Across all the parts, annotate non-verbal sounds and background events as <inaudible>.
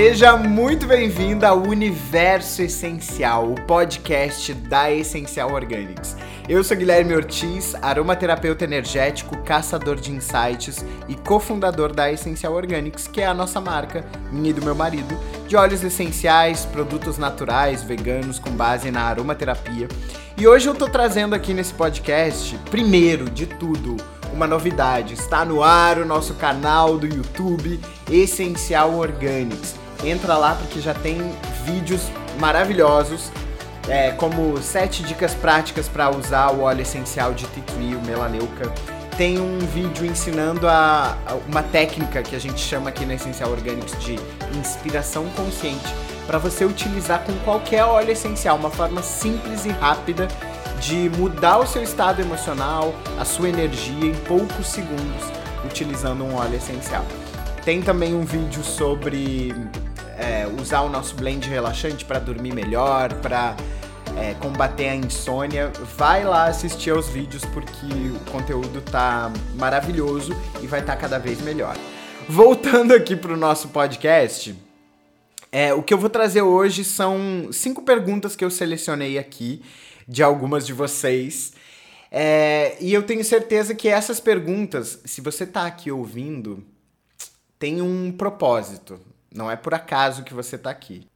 Seja muito bem-vindo ao Universo Essencial, o podcast da Essencial Organics. Eu sou Guilherme Ortiz, aromaterapeuta energético, caçador de insights e cofundador da Essencial Organics, que é a nossa marca, minha e do meu marido, de óleos essenciais, produtos naturais, veganos com base na aromaterapia. E hoje eu tô trazendo aqui nesse podcast, primeiro de tudo, uma novidade. Está no ar o nosso canal do YouTube Essencial Organics. Entra lá porque já tem vídeos maravilhosos, é, como 7 dicas práticas para usar o óleo essencial de tea tree, o melaleuca. Tem um vídeo ensinando a, a uma técnica que a gente chama aqui na Essencial Organics de inspiração consciente para você utilizar com qualquer óleo essencial, uma forma simples e rápida de mudar o seu estado emocional, a sua energia em poucos segundos utilizando um óleo essencial. Tem também um vídeo sobre é, usar o nosso blend relaxante para dormir melhor, para é, combater a insônia. Vai lá assistir aos vídeos porque o conteúdo tá maravilhoso e vai estar tá cada vez melhor. Voltando aqui para o nosso podcast, é, o que eu vou trazer hoje são cinco perguntas que eu selecionei aqui de algumas de vocês. É, e eu tenho certeza que essas perguntas, se você está aqui ouvindo, tem um propósito. Não é por acaso que você está aqui.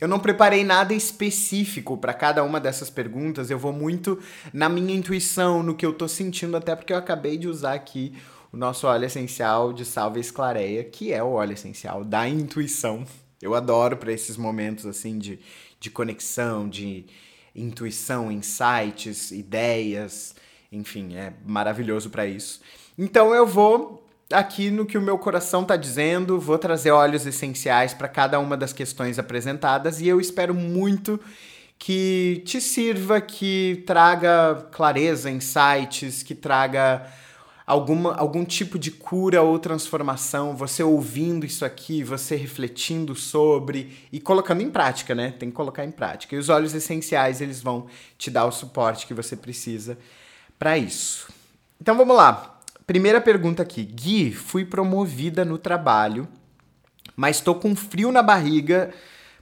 Eu não preparei nada específico para cada uma dessas perguntas, eu vou muito na minha intuição, no que eu estou sentindo, até porque eu acabei de usar aqui o nosso óleo essencial de salve esclareia, que é o óleo essencial da intuição. Eu adoro para esses momentos assim de, de conexão, de, intuição, insights, ideias, enfim, é maravilhoso para isso. Então eu vou aqui no que o meu coração está dizendo, vou trazer óleos essenciais para cada uma das questões apresentadas e eu espero muito que te sirva, que traga clareza, insights, que traga alguma, algum tipo de cura ou transformação, você ouvindo isso aqui, você refletindo sobre e colocando em prática, né? Tem que colocar em prática. E os óleos essenciais, eles vão te dar o suporte que você precisa para isso. Então vamos lá. Primeira pergunta aqui. Gui, fui promovida no trabalho, mas estou com frio na barriga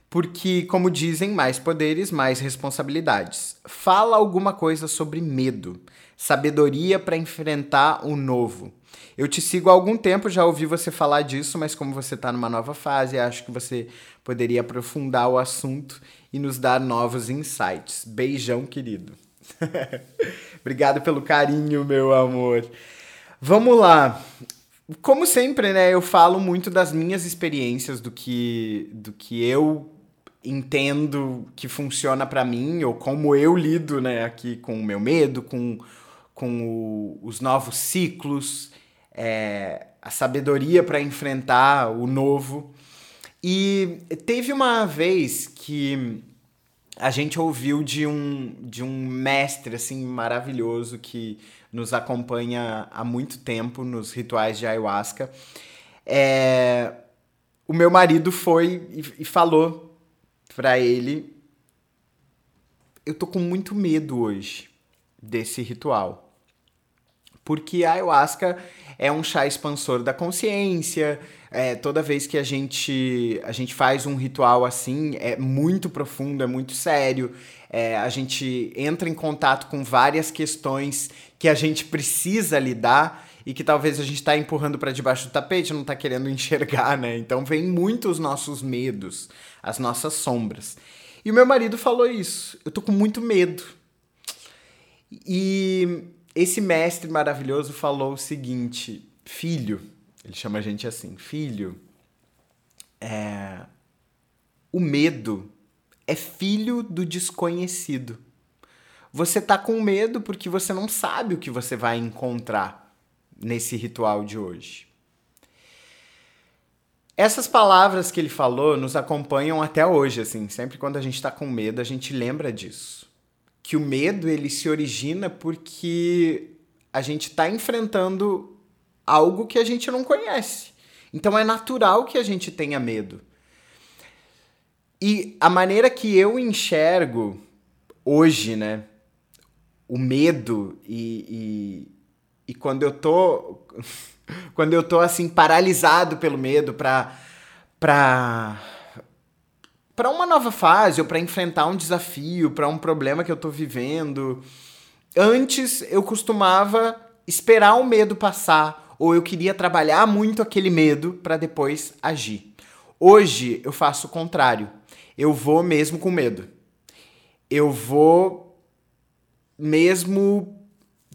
porque, como dizem, mais poderes, mais responsabilidades. Fala alguma coisa sobre medo sabedoria para enfrentar o novo. Eu te sigo há algum tempo, já ouvi você falar disso, mas como você está numa nova fase, acho que você poderia aprofundar o assunto e nos dar novos insights. Beijão, querido. <laughs> Obrigado pelo carinho, meu amor. Vamos lá. Como sempre, né, eu falo muito das minhas experiências, do que, do que eu entendo que funciona para mim, ou como eu lido, né, aqui com o meu medo, com com o, os novos ciclos, é, a sabedoria para enfrentar o novo. E teve uma vez que a gente ouviu de um, de um mestre assim maravilhoso que nos acompanha há muito tempo nos rituais de ayahuasca. É, o meu marido foi e, e falou para ele: Eu tô com muito medo hoje desse ritual porque a ayahuasca é um chá expansor da consciência. É, toda vez que a gente, a gente faz um ritual assim, é muito profundo, é muito sério. É, a gente entra em contato com várias questões que a gente precisa lidar e que talvez a gente está empurrando para debaixo do tapete, não está querendo <laughs> enxergar, né? Então vem muito os nossos medos, as nossas sombras. E o meu marido falou isso. Eu tô com muito medo. E esse mestre maravilhoso falou o seguinte: filho, ele chama a gente assim, filho, é, o medo é filho do desconhecido. Você tá com medo porque você não sabe o que você vai encontrar nesse ritual de hoje. Essas palavras que ele falou nos acompanham até hoje, assim. Sempre quando a gente está com medo, a gente lembra disso que o medo ele se origina porque a gente está enfrentando algo que a gente não conhece. Então é natural que a gente tenha medo. E a maneira que eu enxergo hoje, né, o medo e, e, e quando eu tô <laughs> quando eu tô assim paralisado pelo medo para para para uma nova fase ou para enfrentar um desafio, para um problema que eu tô vivendo. Antes eu costumava esperar o medo passar ou eu queria trabalhar muito aquele medo para depois agir. Hoje eu faço o contrário. Eu vou mesmo com medo. Eu vou mesmo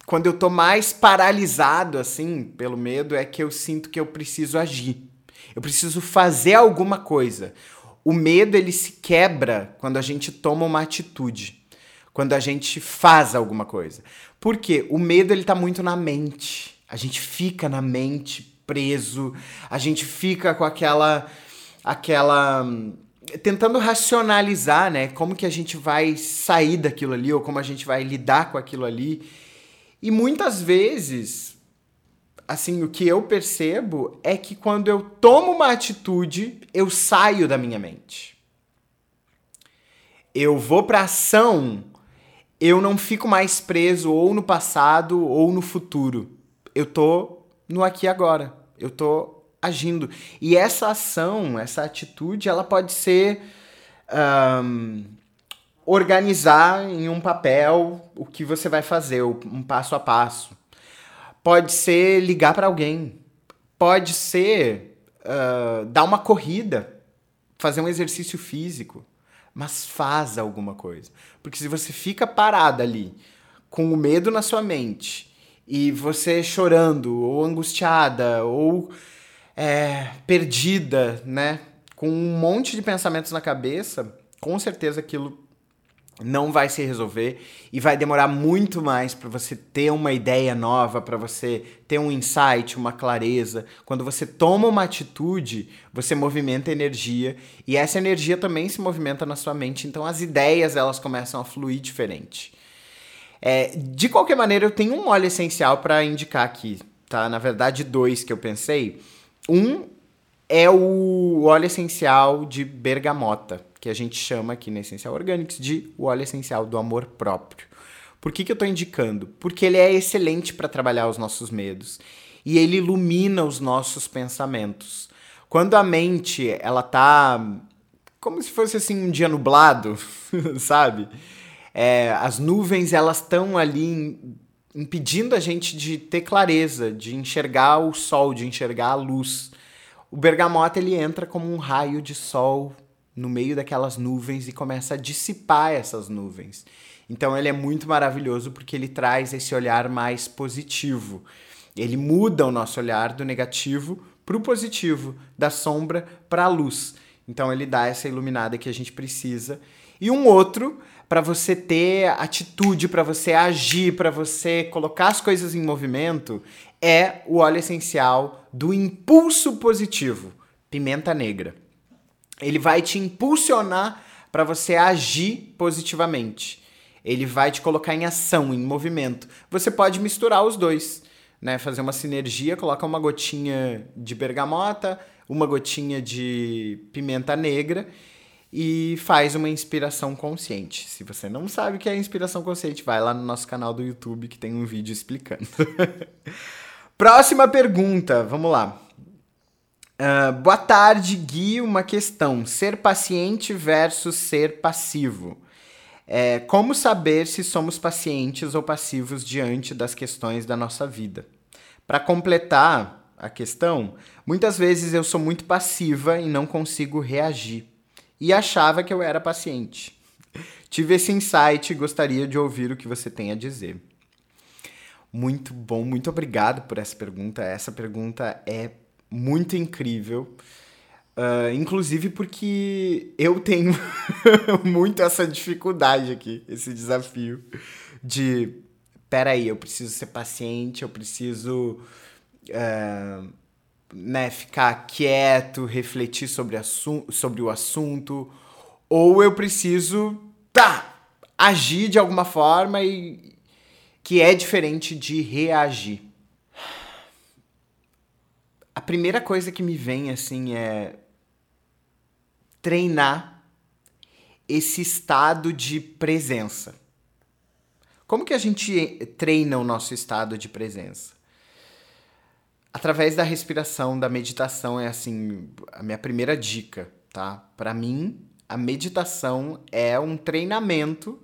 quando eu tô mais paralisado assim pelo medo é que eu sinto que eu preciso agir. Eu preciso fazer alguma coisa. O medo ele se quebra quando a gente toma uma atitude, quando a gente faz alguma coisa. Porque o medo ele tá muito na mente. A gente fica na mente preso, a gente fica com aquela aquela tentando racionalizar, né, como que a gente vai sair daquilo ali ou como a gente vai lidar com aquilo ali. E muitas vezes assim, o que eu percebo é que quando eu tomo uma atitude, eu saio da minha mente. Eu vou para ação, eu não fico mais preso ou no passado ou no futuro. Eu tô no aqui e agora. Eu tô agindo. E essa ação, essa atitude, ela pode ser um, organizar em um papel o que você vai fazer, um passo a passo pode ser ligar para alguém, pode ser uh, dar uma corrida, fazer um exercício físico, mas faz alguma coisa. Porque se você fica parada ali, com o medo na sua mente, e você chorando, ou angustiada, ou é, perdida, né? Com um monte de pensamentos na cabeça, com certeza aquilo não vai se resolver e vai demorar muito mais para você ter uma ideia nova, para você ter um insight, uma clareza. Quando você toma uma atitude, você movimenta energia e essa energia também se movimenta na sua mente, então as ideias elas começam a fluir diferente. É, de qualquer maneira, eu tenho um óleo essencial para indicar aqui, tá? Na verdade, dois que eu pensei. Um é o óleo essencial de bergamota que a gente chama aqui na Essencial Organics de o óleo essencial do amor próprio. Por que, que eu estou indicando? Porque ele é excelente para trabalhar os nossos medos e ele ilumina os nossos pensamentos. Quando a mente ela tá como se fosse assim um dia nublado, <laughs> sabe? É, as nuvens elas estão ali impedindo a gente de ter clareza, de enxergar o sol, de enxergar a luz. O bergamota ele entra como um raio de sol no meio daquelas nuvens e começa a dissipar essas nuvens. Então ele é muito maravilhoso porque ele traz esse olhar mais positivo. Ele muda o nosso olhar do negativo para o positivo, da sombra para a luz. Então ele dá essa iluminada que a gente precisa. E um outro para você ter atitude, para você agir, para você colocar as coisas em movimento, é o óleo essencial do impulso positivo, pimenta negra ele vai te impulsionar para você agir positivamente. Ele vai te colocar em ação, em movimento. Você pode misturar os dois, né? Fazer uma sinergia, coloca uma gotinha de bergamota, uma gotinha de pimenta negra e faz uma inspiração consciente. Se você não sabe o que é inspiração consciente, vai lá no nosso canal do YouTube que tem um vídeo explicando. <laughs> Próxima pergunta, vamos lá. Uh, boa tarde, Gui. Uma questão: ser paciente versus ser passivo. É, como saber se somos pacientes ou passivos diante das questões da nossa vida? Para completar a questão, muitas vezes eu sou muito passiva e não consigo reagir. E achava que eu era paciente. <laughs> Tive esse insight e gostaria de ouvir o que você tem a dizer. Muito bom, muito obrigado por essa pergunta. Essa pergunta é muito incrível. Uh, inclusive porque eu tenho <laughs> muito essa dificuldade aqui, esse desafio de peraí, eu preciso ser paciente, eu preciso uh, né, ficar quieto, refletir sobre, sobre o assunto, ou eu preciso tá, agir de alguma forma e que é diferente de reagir a primeira coisa que me vem assim é treinar esse estado de presença. Como que a gente treina o nosso estado de presença? Através da respiração, da meditação é assim, a minha primeira dica, tá? Para mim, a meditação é um treinamento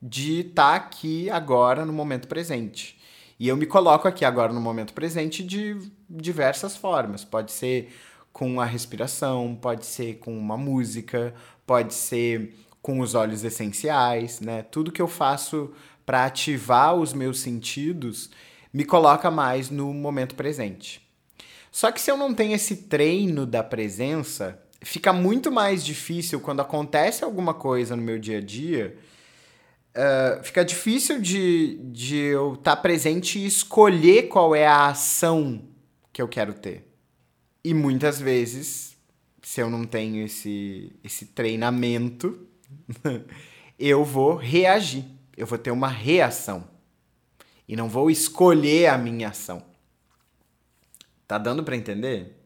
de estar tá aqui agora no momento presente. E eu me coloco aqui agora no momento presente de diversas formas. Pode ser com a respiração, pode ser com uma música, pode ser com os olhos essenciais, né? Tudo que eu faço para ativar os meus sentidos me coloca mais no momento presente. Só que se eu não tenho esse treino da presença, fica muito mais difícil quando acontece alguma coisa no meu dia a dia. Uh, fica difícil de, de eu estar tá presente e escolher qual é a ação que eu quero ter. E muitas vezes, se eu não tenho esse, esse treinamento, <laughs> eu vou reagir. Eu vou ter uma reação. E não vou escolher a minha ação. Tá dando para entender?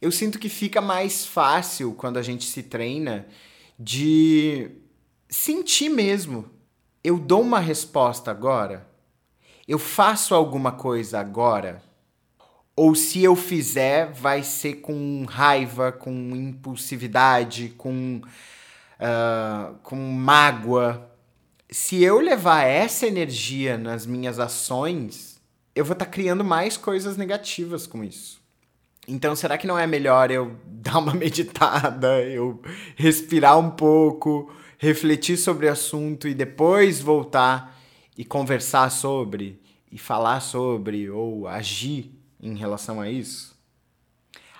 Eu sinto que fica mais fácil quando a gente se treina de sentir mesmo. Eu dou uma resposta agora? Eu faço alguma coisa agora? Ou se eu fizer, vai ser com raiva, com impulsividade, com, uh, com mágoa. Se eu levar essa energia nas minhas ações, eu vou estar tá criando mais coisas negativas com isso. Então, será que não é melhor eu <laughs> dar uma meditada, eu respirar um pouco, refletir sobre o assunto e depois voltar e conversar sobre, e falar sobre, ou agir em relação a isso?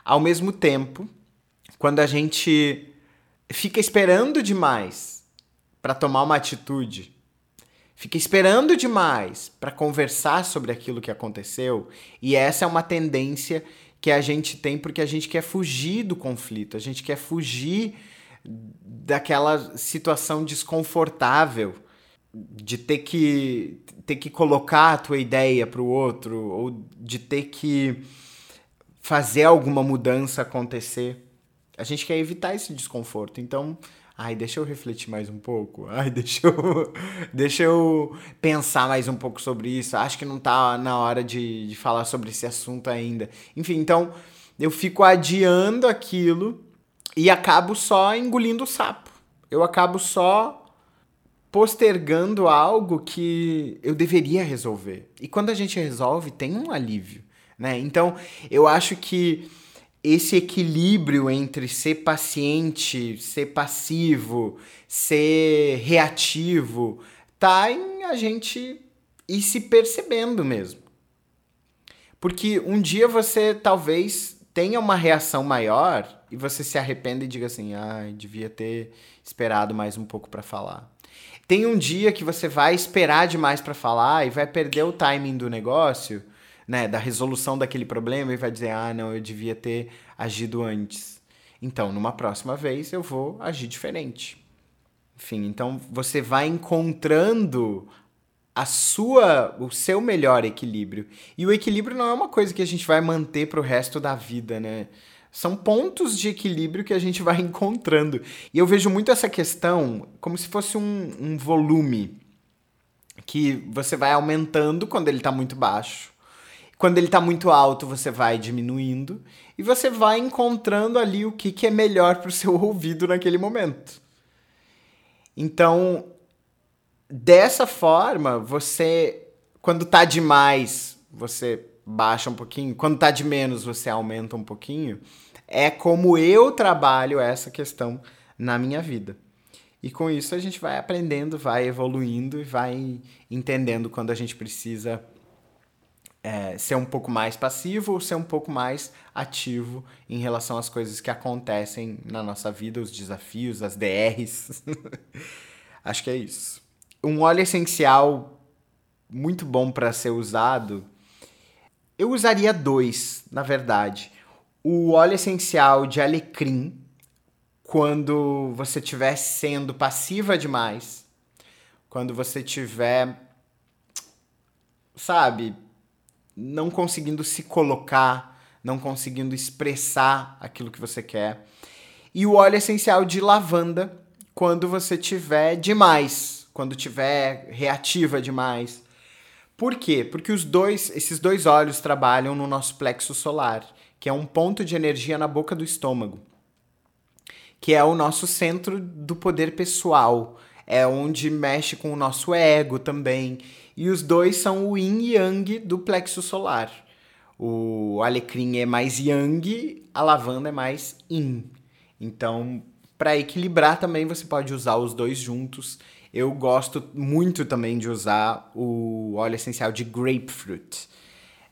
Ao mesmo tempo, quando a gente fica esperando demais para tomar uma atitude, fica esperando demais para conversar sobre aquilo que aconteceu, e essa é uma tendência que a gente tem porque a gente quer fugir do conflito, a gente quer fugir daquela situação desconfortável de ter que ter que colocar a tua ideia para o outro ou de ter que fazer alguma mudança acontecer. A gente quer evitar esse desconforto. Então, ai, deixa eu refletir mais um pouco. <laughs> Ai, deixa eu deixa eu pensar mais um pouco sobre isso. Acho que não tá na hora de, de falar sobre esse assunto ainda. Enfim, então eu fico adiando aquilo e acabo só engolindo o sapo. Eu acabo só postergando algo que eu deveria resolver. E quando a gente resolve, tem um alívio, né? Então, eu acho que esse equilíbrio entre ser paciente, ser passivo, ser reativo, tá em a gente ir se percebendo mesmo. Porque um dia você talvez tenha uma reação maior e você se arrependa e diga assim: "Ai, ah, devia ter esperado mais um pouco para falar". Tem um dia que você vai esperar demais para falar e vai perder o timing do negócio, né, da resolução daquele problema e vai dizer: "Ah, não, eu devia ter agido antes". Então, numa próxima vez eu vou agir diferente. Enfim, então você vai encontrando a sua, o seu melhor equilíbrio. E o equilíbrio não é uma coisa que a gente vai manter para o resto da vida, né? São pontos de equilíbrio que a gente vai <laughs> encontrando. E eu vejo muito essa questão como se fosse um, um volume que você vai aumentando quando ele está muito baixo. Quando ele está muito alto, você vai diminuindo. E você vai encontrando ali o que, que é melhor para o seu <laughs> ouvido naquele momento. Então, dessa forma, você, quando está demais, você baixa um pouquinho. Quando está de menos, você aumenta um pouquinho é como eu trabalho essa questão na minha vida. E com isso a gente vai aprendendo, vai evoluindo e vai entendendo quando a gente precisa é, ser um pouco mais passivo ou ser um pouco mais ativo em relação às coisas que acontecem na nossa vida, os desafios, as DRs. <laughs> Acho que é isso. Um óleo essencial muito bom para ser usado. Eu usaria dois, na verdade o óleo essencial de alecrim quando você estiver sendo passiva demais, quando você estiver, sabe, não conseguindo se colocar, não conseguindo expressar aquilo que você quer. E o óleo essencial de lavanda quando você tiver demais, quando tiver reativa demais. Por quê? Porque os dois, esses dois óleos trabalham no nosso plexo solar que é um ponto de energia na boca do estômago, que é o nosso centro do poder pessoal. É onde mexe com o nosso ego também. E os dois são o yin e yang do plexo solar. O alecrim é mais yang, a lavanda é mais yin. Então, para equilibrar também você pode usar os dois juntos. Eu gosto muito também de usar o óleo essencial de grapefruit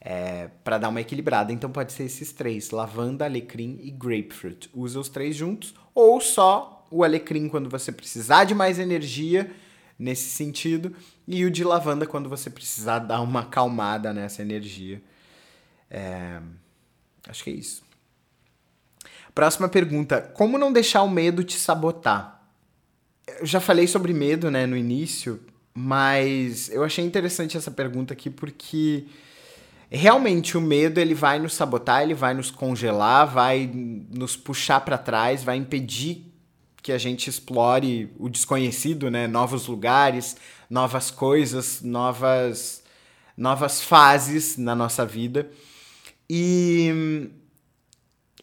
é, para dar uma equilibrada. Então pode ser esses três: lavanda, alecrim e grapefruit. Usa os três juntos ou só o alecrim quando você precisar de mais energia nesse sentido e o de lavanda quando você precisar dar uma acalmada nessa energia. É, acho que é isso. Próxima pergunta: Como não deixar o medo te sabotar? Eu já falei sobre medo, né, no início, mas eu achei interessante essa pergunta aqui porque realmente o medo ele vai nos sabotar, ele vai nos congelar, vai nos puxar para trás, vai impedir que a gente explore o desconhecido, né, novos lugares, novas coisas, novas novas fases na nossa vida. E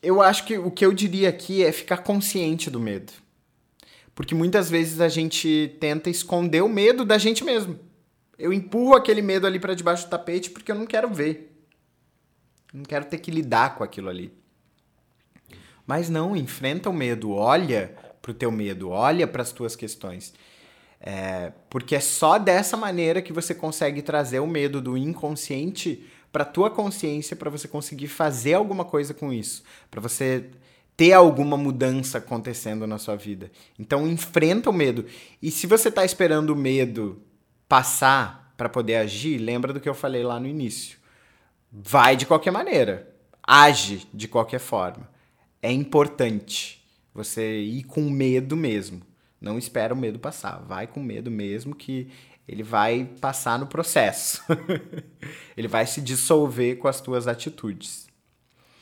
eu acho que o que eu diria aqui é ficar consciente do medo. Porque muitas vezes a gente tenta esconder o medo da gente mesmo. Eu empurro aquele medo ali para debaixo do tapete porque eu não quero ver. Não quero ter que lidar com aquilo ali. Mas não, enfrenta o medo, olha pro teu medo, olha para as tuas questões. É, porque é só dessa maneira que você consegue trazer o medo do inconsciente para tua consciência para você conseguir fazer alguma coisa com isso, para você ter alguma mudança acontecendo na sua vida. Então enfrenta o medo. E se você está esperando o medo passar para poder agir, lembra do que eu falei lá no início. Vai de qualquer maneira. Age de qualquer forma. É importante você ir com medo mesmo. Não espera o medo passar. Vai com medo mesmo que ele vai passar no processo. <laughs> ele vai se dissolver com as tuas atitudes.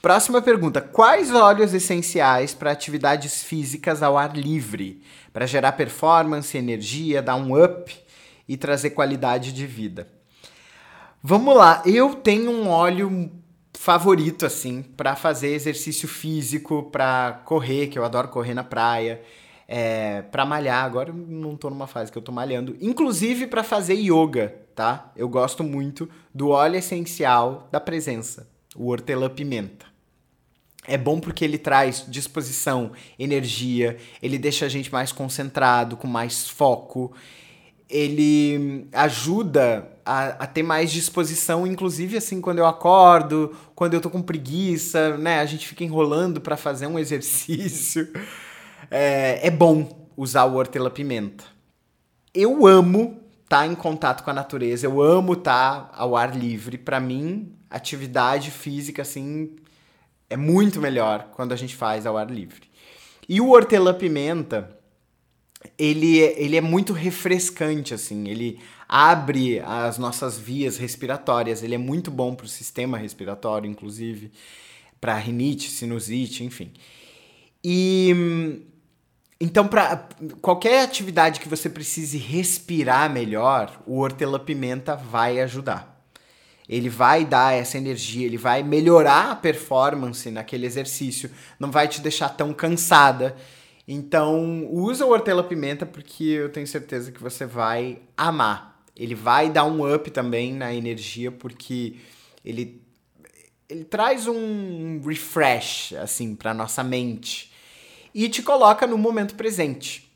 Próxima pergunta: quais óleos essenciais para atividades físicas ao ar livre, para gerar performance, energia, dar um up e trazer qualidade de vida? Vamos lá, eu tenho um óleo favorito assim para fazer exercício físico, para correr, que eu adoro correr na praia é, para malhar. Agora eu não tô numa fase que eu tô malhando. Inclusive para fazer yoga, tá? Eu gosto muito do óleo essencial da presença, o hortelã-pimenta. É bom porque ele traz disposição, energia, ele deixa a gente mais concentrado, com mais foco. Ele ajuda a, a, ter mais disposição, inclusive assim, quando eu acordo, quando eu tô com preguiça, né? A gente fica enrolando para fazer um <laughs> exercício é, é bom usar o hortelã-pimenta. Eu amo estar tá em contato com a natureza, eu amo estar tá ao ar livre. Para mim, atividade física, assim, é muito melhor quando a gente faz ao ar livre. E o hortelã-pimenta, ele, ele é muito refrescante, assim, ele abre as nossas vias respiratórias, ele é muito bom para o sistema respiratório, inclusive, para rinite, sinusite, enfim. E então, para qualquer atividade que você precise respirar melhor, o hortelã-pimenta vai ajudar. Ele vai dar essa energia, ele vai melhorar a performance naquele exercício, não vai te deixar tão cansada. Então, usa o hortelã-pimenta porque eu tenho certeza que você vai amar. Ele vai dar um up também na energia porque ele ele traz um refresh assim para nossa mente e te coloca no momento presente.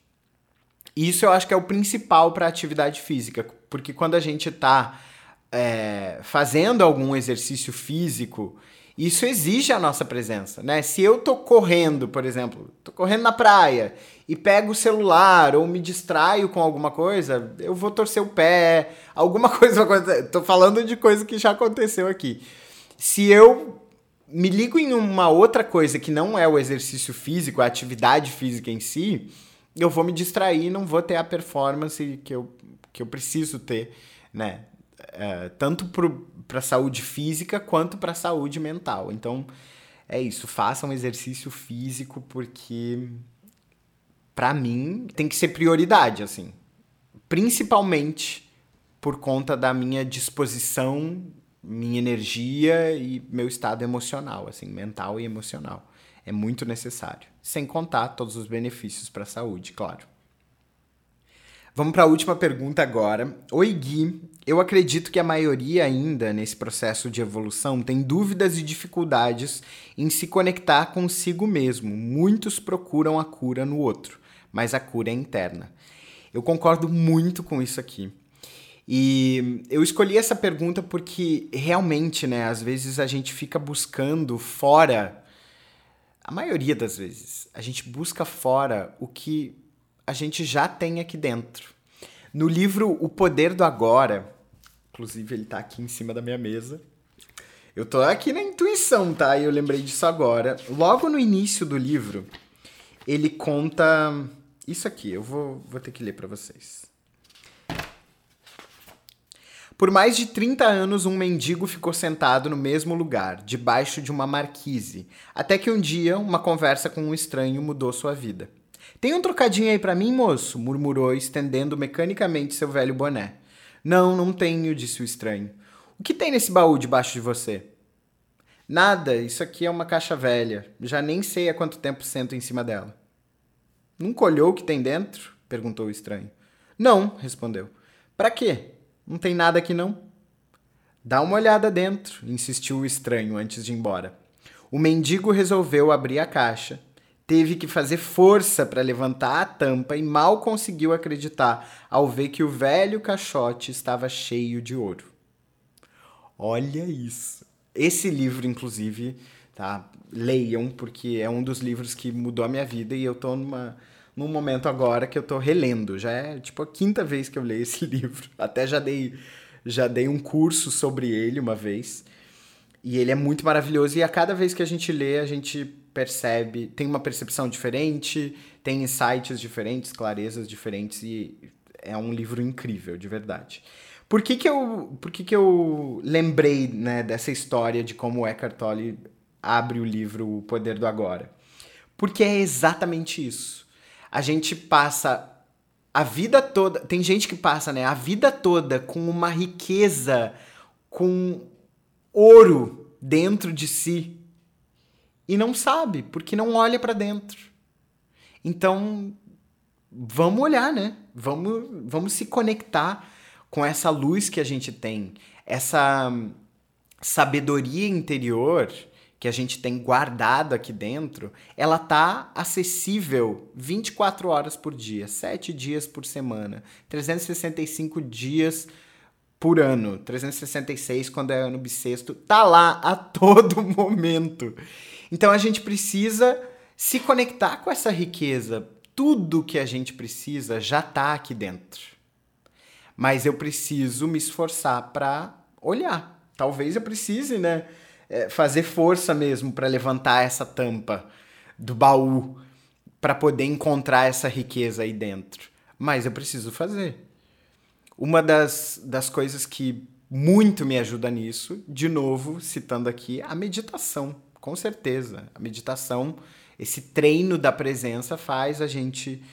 Isso eu acho que é o principal para atividade física, porque quando a gente está é, fazendo algum exercício físico, isso exige a nossa presença, né? Se eu tô correndo, por exemplo, tô correndo na praia e pego o celular ou me distraio com alguma coisa, eu vou torcer o pé, <laughs> alguma coisa vai acontecer. Tô falando de coisa que já aconteceu aqui. Se eu me ligo em uma outra coisa que não é o exercício físico, a atividade física em si, eu vou me distrair e não vou ter a performance que eu, que eu preciso ter, né? É, tanto para a saúde física quanto para a saúde mental. Então, é isso. Faça um exercício físico porque, para mim, tem que ser prioridade, assim. Principalmente por conta da minha disposição minha energia e meu estado emocional, assim, mental e emocional. É muito necessário. Sem contar todos os benefícios para a saúde, claro. Vamos para a última pergunta agora. Oi, Gui. Eu acredito que a maioria ainda nesse processo de evolução tem dúvidas e dificuldades em se conectar consigo mesmo. Muitos procuram a cura no outro, mas a cura é interna. Eu concordo muito com isso aqui. E eu escolhi essa pergunta porque realmente, né, às vezes a gente fica buscando fora, a maioria das vezes, a gente busca fora o que a gente já tem aqui dentro. No livro O Poder do Agora, inclusive ele tá aqui em cima da minha mesa. Eu tô aqui na intuição, tá? E eu lembrei disso agora. Logo no início do livro, ele conta isso aqui. Eu vou, vou ter que ler para vocês. Por mais de 30 anos, um mendigo ficou sentado no mesmo lugar, debaixo de uma marquise, até que um dia uma conversa com um estranho mudou sua vida. Tem um trocadinho aí para mim, moço? murmurou, estendendo mecanicamente seu velho boné. Não, não tenho, disse o estranho. O que tem nesse baú debaixo de você? Nada, isso aqui é uma caixa velha. Já nem sei há quanto tempo sento em cima dela. Nunca olhou o que tem dentro? perguntou o estranho. Não, respondeu. Para quê? Não tem nada aqui não? Dá uma olhada dentro, insistiu o estranho antes de ir embora. O mendigo resolveu abrir a caixa. Teve que fazer força para levantar a tampa e mal conseguiu acreditar ao ver que o velho caixote estava cheio de ouro. Olha isso. Esse livro, inclusive, tá? Leiam, porque é um dos livros que mudou a minha vida e eu tô numa num momento agora que eu tô relendo. Já é tipo a quinta vez que eu leio esse <laughs> livro. Até já dei, já dei um curso sobre ele uma vez. E ele é muito maravilhoso. E a cada vez que a gente lê, a gente percebe, tem uma percepção diferente, tem insights diferentes, clarezas diferentes. E é um livro incrível, de verdade. Por que, que, eu, por que, que eu lembrei né, dessa história de como o Eckhart Tolle abre o livro O Poder do Agora? Porque é exatamente isso a gente passa a vida toda. Tem gente que passa, né? A vida toda com uma riqueza, com ouro dentro de si e não sabe, porque não olha para dentro. Então, vamos olhar, né? Vamos, vamos se conectar com essa luz que a gente tem, essa sabedoria interior que a gente tem guardado aqui dentro, ela tá acessível 24 horas por dia, 7 dias por semana, 365 dias por ano, 366 quando é ano bissexto, tá lá a <laughs> todo momento. Então a gente precisa se conectar com essa riqueza. Tudo que a gente precisa já tá aqui dentro. Mas eu preciso me esforçar para olhar. Talvez eu precise, né? É, fazer força mesmo para levantar essa tampa do baú para poder encontrar essa riqueza aí dentro. Mas eu preciso fazer. Uma das, das coisas que muito me ajuda nisso, de novo, citando aqui, a meditação, com certeza. A meditação, esse treino da presença faz a gente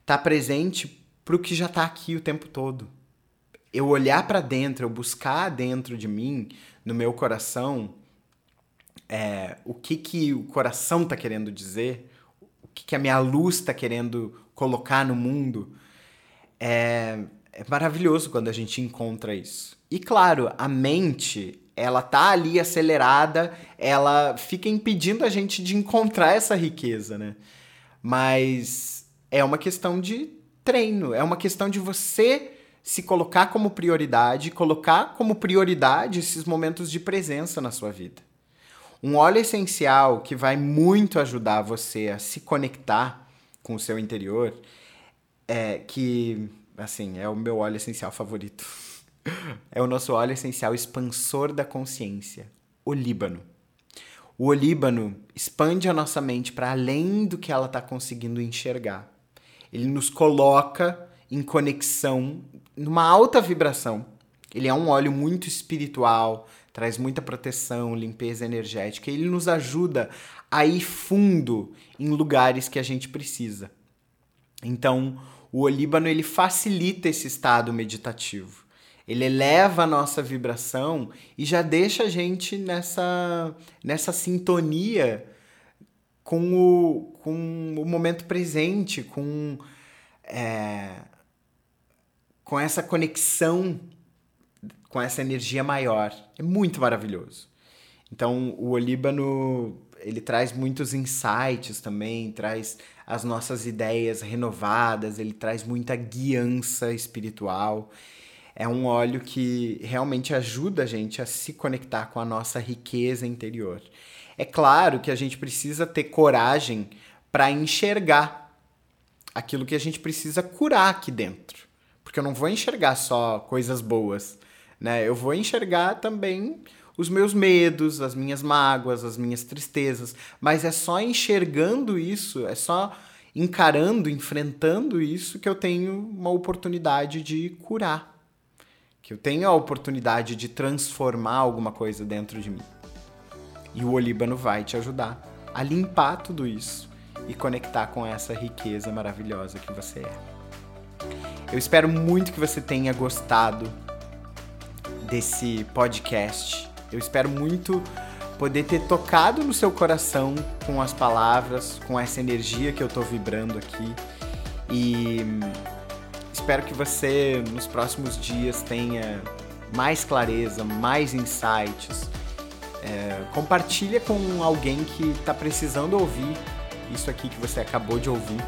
estar tá presente para o que já está aqui o tempo todo. Eu olhar para dentro, eu buscar dentro de mim, no meu coração, é, o que, que o coração está querendo dizer, o que, que a minha luz está querendo colocar no mundo, é, é maravilhoso quando a gente encontra isso. E claro, a mente, ela tá ali acelerada, ela fica impedindo a gente de encontrar essa riqueza, né? Mas é uma questão de treino, é uma questão de você se colocar como prioridade, colocar como prioridade esses momentos de presença na sua vida. Um óleo essencial que vai muito ajudar você a se conectar com o seu interior, é que, assim, é o meu óleo essencial favorito. <laughs> é o nosso óleo essencial expansor da consciência, o Líbano. O olíbano expande a nossa mente para além do que ela está conseguindo enxergar. Ele nos coloca em conexão, numa alta vibração. Ele é um óleo muito espiritual, traz muita proteção, limpeza energética. Ele nos ajuda a ir fundo em lugares que a gente precisa. Então, o olíbano ele facilita esse estado meditativo. Ele eleva a nossa vibração e já deixa a gente nessa, nessa sintonia com o, com o momento presente, com, é, com essa conexão com essa energia maior. É muito maravilhoso. Então, o Olíbano, ele traz muitos insights também, traz as nossas ideias renovadas, ele traz muita guiança espiritual. É um óleo que realmente ajuda a gente a se conectar com a nossa riqueza interior. É claro que a gente precisa ter coragem para enxergar aquilo que a gente precisa curar aqui dentro. Porque eu não vou enxergar só coisas boas, né? Eu vou enxergar também os meus medos, as minhas mágoas, as minhas tristezas, mas é só enxergando isso, é só encarando, enfrentando isso que eu tenho uma oportunidade de curar. Que eu tenho a oportunidade de transformar alguma coisa dentro de mim. E o olíbano vai te ajudar a limpar tudo isso e conectar com essa riqueza maravilhosa que você é. Eu espero muito que você tenha gostado desse podcast. Eu espero muito poder ter tocado no seu coração com as palavras, com essa energia que eu tô vibrando aqui. E espero que você nos próximos dias tenha mais clareza, mais insights. É, compartilha com alguém que está precisando ouvir isso aqui que você acabou de ouvir.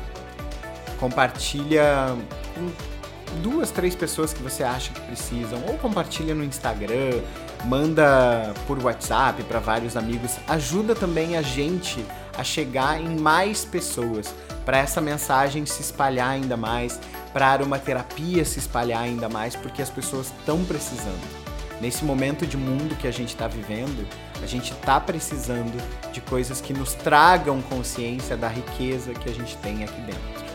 Compartilha com duas, três pessoas que você acha que precisam, ou compartilha no Instagram, manda por WhatsApp para vários amigos. Ajuda também a gente a chegar em mais pessoas, para essa mensagem se espalhar ainda mais, para a aromaterapia se espalhar ainda mais, porque as pessoas estão precisando. Nesse momento de mundo que a gente está vivendo, a gente está precisando de coisas que nos tragam consciência da riqueza que a gente tem aqui dentro.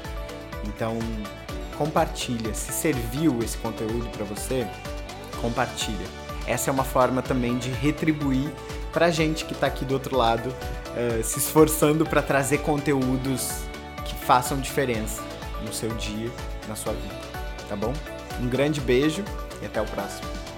Então, compartilha. Se serviu esse conteúdo para você, compartilha. Essa é uma forma também de retribuir para gente que está aqui do outro lado, uh, se esforçando para trazer conteúdos que façam diferença no seu dia, na sua vida. Tá bom? Um grande beijo e até o próximo.